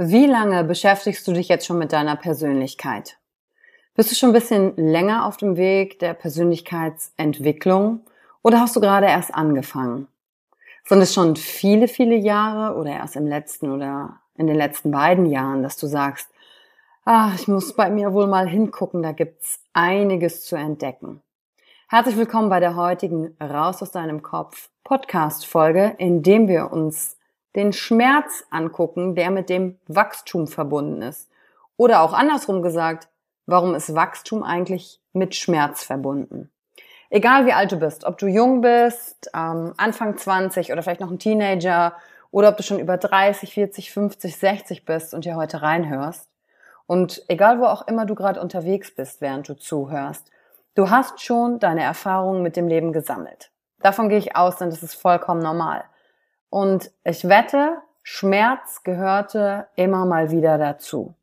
Wie lange beschäftigst du dich jetzt schon mit deiner Persönlichkeit? Bist du schon ein bisschen länger auf dem Weg der Persönlichkeitsentwicklung oder hast du gerade erst angefangen? Sind es schon viele, viele Jahre oder erst im letzten oder in den letzten beiden Jahren, dass du sagst, ach, ich muss bei mir wohl mal hingucken, da gibt's einiges zu entdecken. Herzlich willkommen bei der heutigen Raus aus deinem Kopf Podcast Folge, in dem wir uns den Schmerz angucken, der mit dem Wachstum verbunden ist. Oder auch andersrum gesagt, warum ist Wachstum eigentlich mit Schmerz verbunden? Egal wie alt du bist, ob du jung bist, ähm, Anfang 20 oder vielleicht noch ein Teenager oder ob du schon über 30, 40, 50, 60 bist und hier heute reinhörst. Und egal wo auch immer du gerade unterwegs bist, während du zuhörst, du hast schon deine Erfahrungen mit dem Leben gesammelt. Davon gehe ich aus, denn das ist vollkommen normal. Und ich wette, Schmerz gehörte immer mal wieder dazu.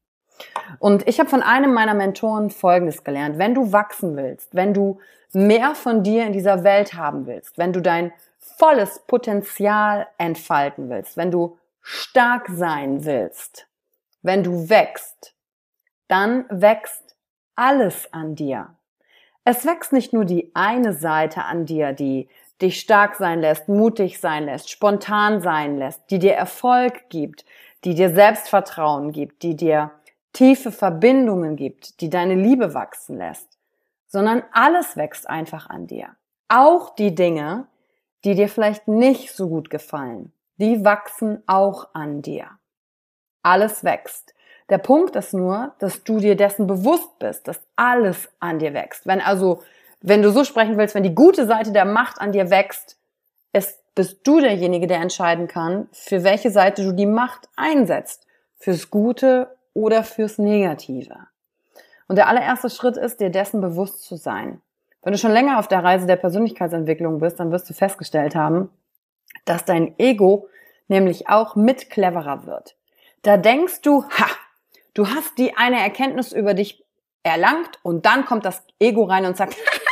Und ich habe von einem meiner Mentoren Folgendes gelernt. Wenn du wachsen willst, wenn du mehr von dir in dieser Welt haben willst, wenn du dein volles Potenzial entfalten willst, wenn du stark sein willst, wenn du wächst, dann wächst alles an dir. Es wächst nicht nur die eine Seite an dir, die dich stark sein lässt, mutig sein lässt, spontan sein lässt, die dir Erfolg gibt, die dir Selbstvertrauen gibt, die dir tiefe Verbindungen gibt, die deine Liebe wachsen lässt, sondern alles wächst einfach an dir. Auch die Dinge, die dir vielleicht nicht so gut gefallen, die wachsen auch an dir. Alles wächst. Der Punkt ist nur, dass du dir dessen bewusst bist, dass alles an dir wächst. Wenn also wenn du so sprechen willst, wenn die gute Seite der Macht an dir wächst, ist, bist du derjenige, der entscheiden kann, für welche Seite du die Macht einsetzt. Fürs Gute oder fürs Negative. Und der allererste Schritt ist, dir dessen bewusst zu sein. Wenn du schon länger auf der Reise der Persönlichkeitsentwicklung bist, dann wirst du festgestellt haben, dass dein Ego nämlich auch mit cleverer wird. Da denkst du, ha, du hast die eine Erkenntnis über dich erlangt und dann kommt das Ego rein und sagt,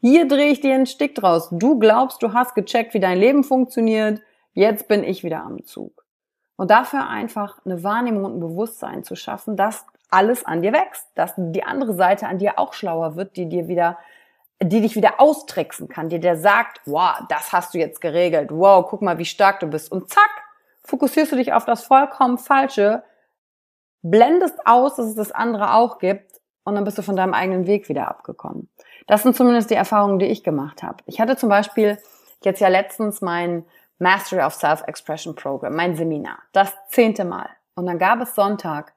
hier drehe ich dir einen Stick draus. Du glaubst, du hast gecheckt, wie dein Leben funktioniert. Jetzt bin ich wieder am Zug. Und dafür einfach eine Wahrnehmung und ein Bewusstsein zu schaffen, dass alles an dir wächst, dass die andere Seite an dir auch schlauer wird, die dir wieder die dich wieder austricksen kann, dir der sagt, wow, das hast du jetzt geregelt, wow, guck mal, wie stark du bist. Und zack, fokussierst du dich auf das vollkommen Falsche, blendest aus, dass es das andere auch gibt und dann bist du von deinem eigenen Weg wieder abgekommen. Das sind zumindest die Erfahrungen, die ich gemacht habe. Ich hatte zum Beispiel jetzt ja letztens mein Mastery of Self-Expression Program, mein Seminar, das zehnte Mal. Und dann gab es Sonntag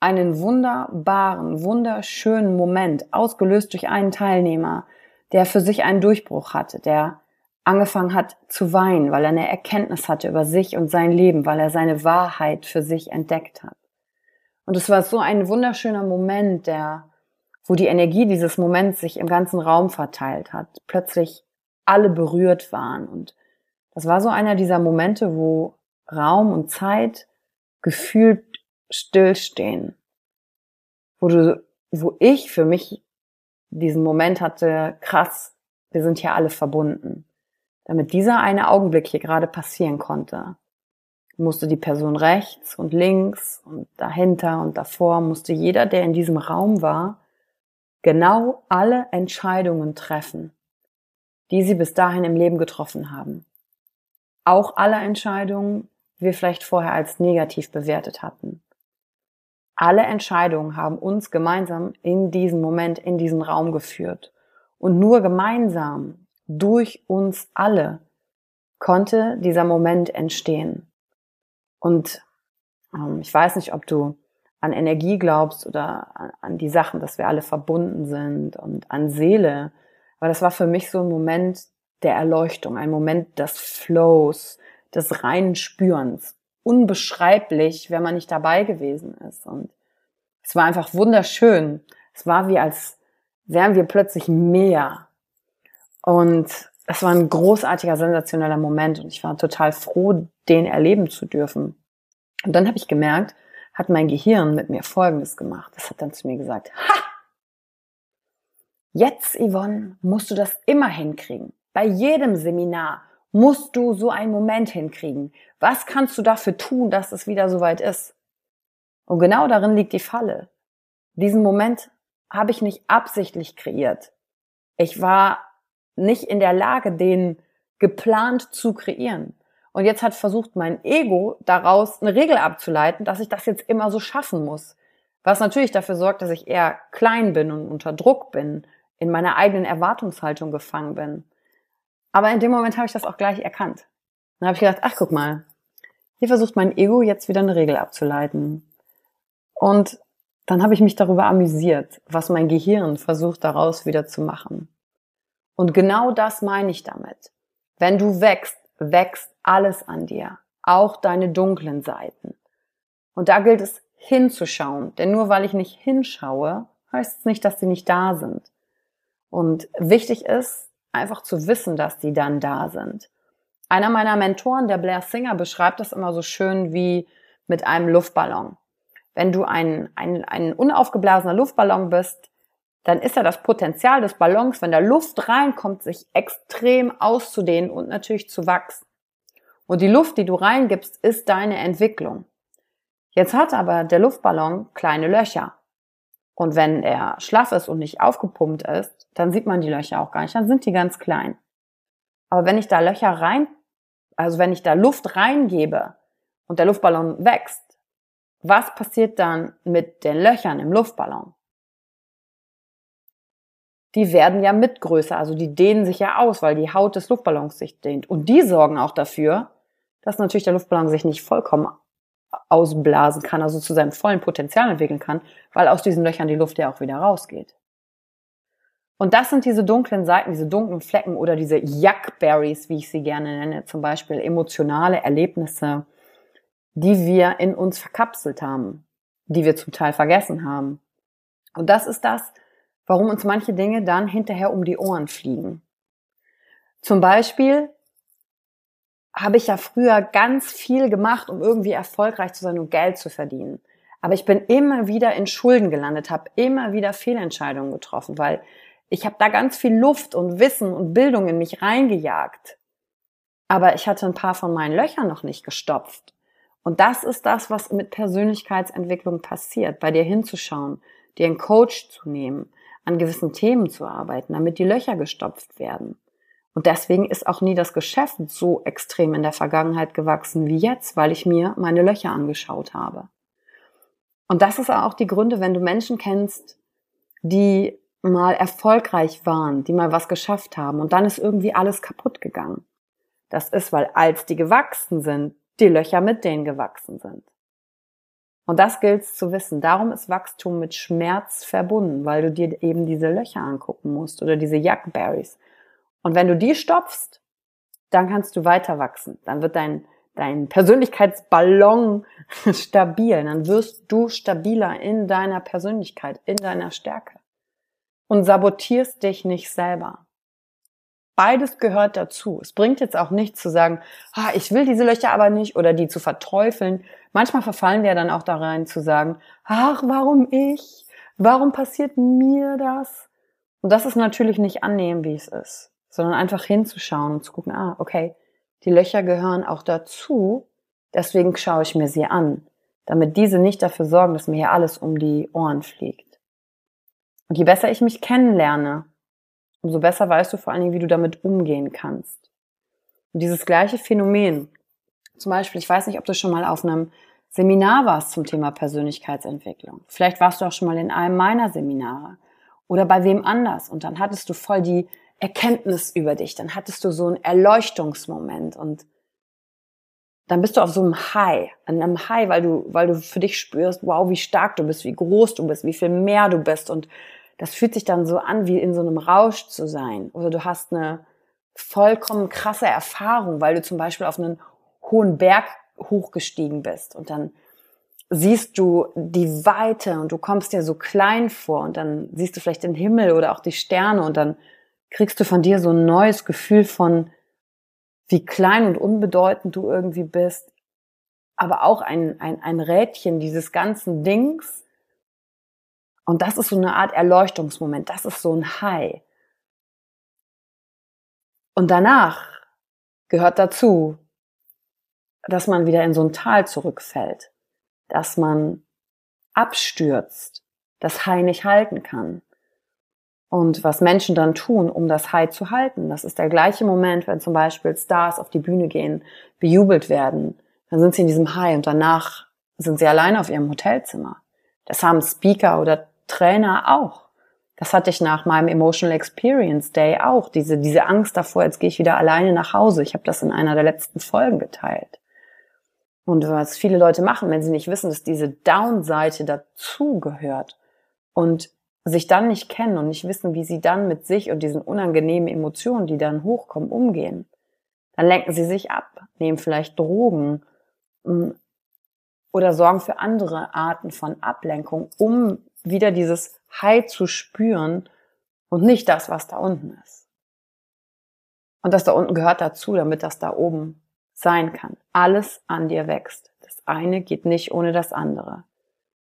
einen wunderbaren, wunderschönen Moment, ausgelöst durch einen Teilnehmer, der für sich einen Durchbruch hatte, der angefangen hat zu weinen, weil er eine Erkenntnis hatte über sich und sein Leben, weil er seine Wahrheit für sich entdeckt hat. Und es war so ein wunderschöner Moment, der, wo die Energie dieses Moments sich im ganzen Raum verteilt hat. Plötzlich alle berührt waren. Und das war so einer dieser Momente, wo Raum und Zeit gefühlt stillstehen. Wo du, wo ich für mich diesen Moment hatte, krass, wir sind hier alle verbunden. Damit dieser eine Augenblick hier gerade passieren konnte, musste die Person rechts und links und dahinter und davor, musste jeder, der in diesem Raum war, genau alle Entscheidungen treffen, die sie bis dahin im Leben getroffen haben. Auch alle Entscheidungen, die wir vielleicht vorher als negativ bewertet hatten. Alle Entscheidungen haben uns gemeinsam in diesen Moment, in diesen Raum geführt. Und nur gemeinsam, durch uns alle, konnte dieser Moment entstehen. Und ähm, ich weiß nicht, ob du an Energie glaubst oder an, die Sachen, dass wir alle verbunden sind und an Seele. Aber das war für mich so ein Moment der Erleuchtung, ein Moment des Flows, des reinen Spürens. Unbeschreiblich, wenn man nicht dabei gewesen ist. Und es war einfach wunderschön. Es war wie als wären wir plötzlich mehr. Und es war ein großartiger, sensationeller Moment und ich war total froh, den erleben zu dürfen. Und dann habe ich gemerkt, hat mein Gehirn mit mir Folgendes gemacht. Das hat dann zu mir gesagt, ha! Jetzt, Yvonne, musst du das immer hinkriegen. Bei jedem Seminar musst du so einen Moment hinkriegen. Was kannst du dafür tun, dass es wieder soweit ist? Und genau darin liegt die Falle. Diesen Moment habe ich nicht absichtlich kreiert. Ich war nicht in der Lage, den geplant zu kreieren. Und jetzt hat versucht mein Ego daraus eine Regel abzuleiten, dass ich das jetzt immer so schaffen muss. Was natürlich dafür sorgt, dass ich eher klein bin und unter Druck bin, in meiner eigenen Erwartungshaltung gefangen bin. Aber in dem Moment habe ich das auch gleich erkannt. Dann habe ich gedacht, ach guck mal, hier versucht mein Ego jetzt wieder eine Regel abzuleiten. Und dann habe ich mich darüber amüsiert, was mein Gehirn versucht daraus wieder zu machen. Und genau das meine ich damit. Wenn du wächst, wächst alles an dir, auch deine dunklen Seiten. Und da gilt es hinzuschauen, denn nur weil ich nicht hinschaue, heißt es nicht, dass sie nicht da sind. Und wichtig ist, einfach zu wissen, dass die dann da sind. Einer meiner Mentoren, der Blair Singer, beschreibt das immer so schön wie mit einem Luftballon. Wenn du ein, ein, ein unaufgeblasener Luftballon bist, dann ist ja das Potenzial des Ballons, wenn da Luft reinkommt, sich extrem auszudehnen und natürlich zu wachsen. Und die Luft, die du reingibst, ist deine Entwicklung. Jetzt hat aber der Luftballon kleine Löcher. Und wenn er schlaff ist und nicht aufgepumpt ist, dann sieht man die Löcher auch gar nicht, dann sind die ganz klein. Aber wenn ich da Löcher rein, also wenn ich da Luft reingebe und der Luftballon wächst, was passiert dann mit den Löchern im Luftballon? Die werden ja mit größer, also die dehnen sich ja aus, weil die Haut des Luftballons sich dehnt. Und die sorgen auch dafür, dass natürlich der Luftballon sich nicht vollkommen ausblasen kann, also zu seinem vollen Potenzial entwickeln kann, weil aus diesen Löchern die Luft ja auch wieder rausgeht. Und das sind diese dunklen Seiten, diese dunklen Flecken oder diese Yuckberries, wie ich sie gerne nenne, zum Beispiel emotionale Erlebnisse, die wir in uns verkapselt haben, die wir zum Teil vergessen haben. Und das ist das, warum uns manche Dinge dann hinterher um die Ohren fliegen. Zum Beispiel habe ich ja früher ganz viel gemacht, um irgendwie erfolgreich zu sein und Geld zu verdienen. Aber ich bin immer wieder in Schulden gelandet, habe immer wieder Fehlentscheidungen getroffen, weil ich habe da ganz viel Luft und Wissen und Bildung in mich reingejagt. Aber ich hatte ein paar von meinen Löchern noch nicht gestopft. Und das ist das, was mit Persönlichkeitsentwicklung passiert, bei dir hinzuschauen, dir einen Coach zu nehmen, an gewissen Themen zu arbeiten, damit die Löcher gestopft werden. Und deswegen ist auch nie das Geschäft so extrem in der Vergangenheit gewachsen wie jetzt, weil ich mir meine Löcher angeschaut habe. Und das ist auch die Gründe, wenn du Menschen kennst, die mal erfolgreich waren, die mal was geschafft haben und dann ist irgendwie alles kaputt gegangen. Das ist, weil als die gewachsen sind, die Löcher mit denen gewachsen sind. Und das gilt zu wissen. Darum ist Wachstum mit Schmerz verbunden, weil du dir eben diese Löcher angucken musst oder diese Jackberries. Und wenn du die stopfst, dann kannst du weiter wachsen. Dann wird dein, dein Persönlichkeitsballon stabil. Dann wirst du stabiler in deiner Persönlichkeit, in deiner Stärke. Und sabotierst dich nicht selber. Beides gehört dazu. Es bringt jetzt auch nichts zu sagen, ah, ich will diese Löcher aber nicht oder die zu verteufeln. Manchmal verfallen wir dann auch da rein zu sagen, ach, warum ich? Warum passiert mir das? Und das ist natürlich nicht annehmen, wie es ist sondern einfach hinzuschauen und zu gucken, ah, okay, die Löcher gehören auch dazu, deswegen schaue ich mir sie an, damit diese nicht dafür sorgen, dass mir hier alles um die Ohren fliegt. Und je besser ich mich kennenlerne, umso besser weißt du vor allen Dingen, wie du damit umgehen kannst. Und dieses gleiche Phänomen, zum Beispiel, ich weiß nicht, ob du schon mal auf einem Seminar warst zum Thema Persönlichkeitsentwicklung. Vielleicht warst du auch schon mal in einem meiner Seminare oder bei wem anders und dann hattest du voll die Erkenntnis über dich, dann hattest du so einen Erleuchtungsmoment und dann bist du auf so einem High, an einem High, weil du, weil du für dich spürst, wow, wie stark du bist, wie groß du bist, wie viel mehr du bist und das fühlt sich dann so an, wie in so einem Rausch zu sein. Oder du hast eine vollkommen krasse Erfahrung, weil du zum Beispiel auf einen hohen Berg hochgestiegen bist und dann siehst du die Weite und du kommst dir so klein vor und dann siehst du vielleicht den Himmel oder auch die Sterne und dann kriegst du von dir so ein neues Gefühl von, wie klein und unbedeutend du irgendwie bist, aber auch ein, ein, ein Rädchen dieses ganzen Dings. Und das ist so eine Art Erleuchtungsmoment, das ist so ein High. Und danach gehört dazu, dass man wieder in so ein Tal zurückfällt, dass man abstürzt, das High nicht halten kann. Und was Menschen dann tun, um das High zu halten, das ist der gleiche Moment, wenn zum Beispiel Stars auf die Bühne gehen, bejubelt werden, dann sind sie in diesem High und danach sind sie alleine auf ihrem Hotelzimmer. Das haben Speaker oder Trainer auch. Das hatte ich nach meinem Emotional Experience Day auch, diese, diese Angst davor, jetzt gehe ich wieder alleine nach Hause. Ich habe das in einer der letzten Folgen geteilt. Und was viele Leute machen, wenn sie nicht wissen, dass diese Down-Seite dazugehört und sich dann nicht kennen und nicht wissen, wie sie dann mit sich und diesen unangenehmen Emotionen, die dann hochkommen, umgehen, dann lenken sie sich ab, nehmen vielleicht Drogen mm, oder sorgen für andere Arten von Ablenkung, um wieder dieses High zu spüren und nicht das, was da unten ist. Und das da unten gehört dazu, damit das da oben sein kann. Alles an dir wächst. Das eine geht nicht ohne das andere.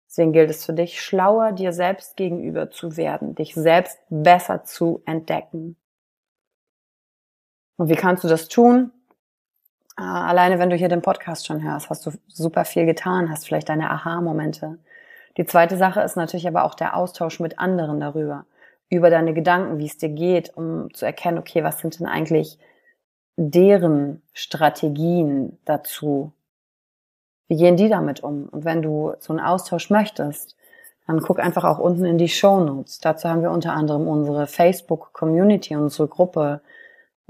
Deswegen gilt es für dich, schlauer dir selbst gegenüber zu werden, dich selbst besser zu entdecken. Und wie kannst du das tun? Äh, alleine wenn du hier den Podcast schon hörst, hast du super viel getan, hast vielleicht deine Aha-Momente. Die zweite Sache ist natürlich aber auch der Austausch mit anderen darüber, über deine Gedanken, wie es dir geht, um zu erkennen, okay, was sind denn eigentlich deren Strategien dazu, wie gehen die damit um? Und wenn du so einen Austausch möchtest, dann guck einfach auch unten in die Show Notes. Dazu haben wir unter anderem unsere Facebook Community, unsere Gruppe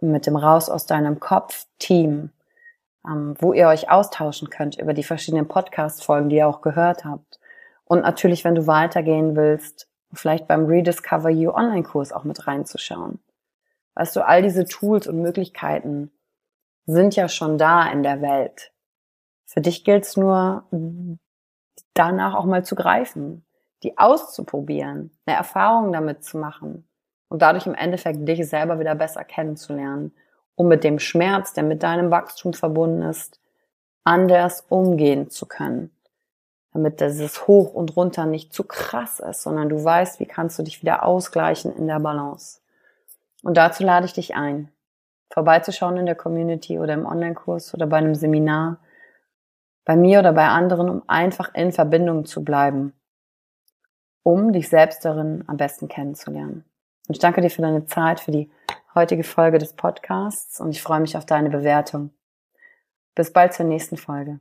mit dem Raus aus deinem Kopf Team, ähm, wo ihr euch austauschen könnt über die verschiedenen Podcast-Folgen, die ihr auch gehört habt. Und natürlich, wenn du weitergehen willst, vielleicht beim Rediscover You Online-Kurs auch mit reinzuschauen. Weißt du, all diese Tools und Möglichkeiten sind ja schon da in der Welt. Für dich gilt es nur, danach auch mal zu greifen, die auszuprobieren, eine Erfahrung damit zu machen und dadurch im Endeffekt dich selber wieder besser kennenzulernen, um mit dem Schmerz, der mit deinem Wachstum verbunden ist, anders umgehen zu können. Damit dieses Hoch und Runter nicht zu krass ist, sondern du weißt, wie kannst du dich wieder ausgleichen in der Balance. Und dazu lade ich dich ein, vorbeizuschauen in der Community oder im Online-Kurs oder bei einem Seminar bei mir oder bei anderen, um einfach in Verbindung zu bleiben. um dich selbst darin am besten kennenzulernen. Und ich danke dir für deine Zeit, für die heutige Folge des Podcasts und ich freue mich auf deine Bewertung. Bis bald zur nächsten Folge.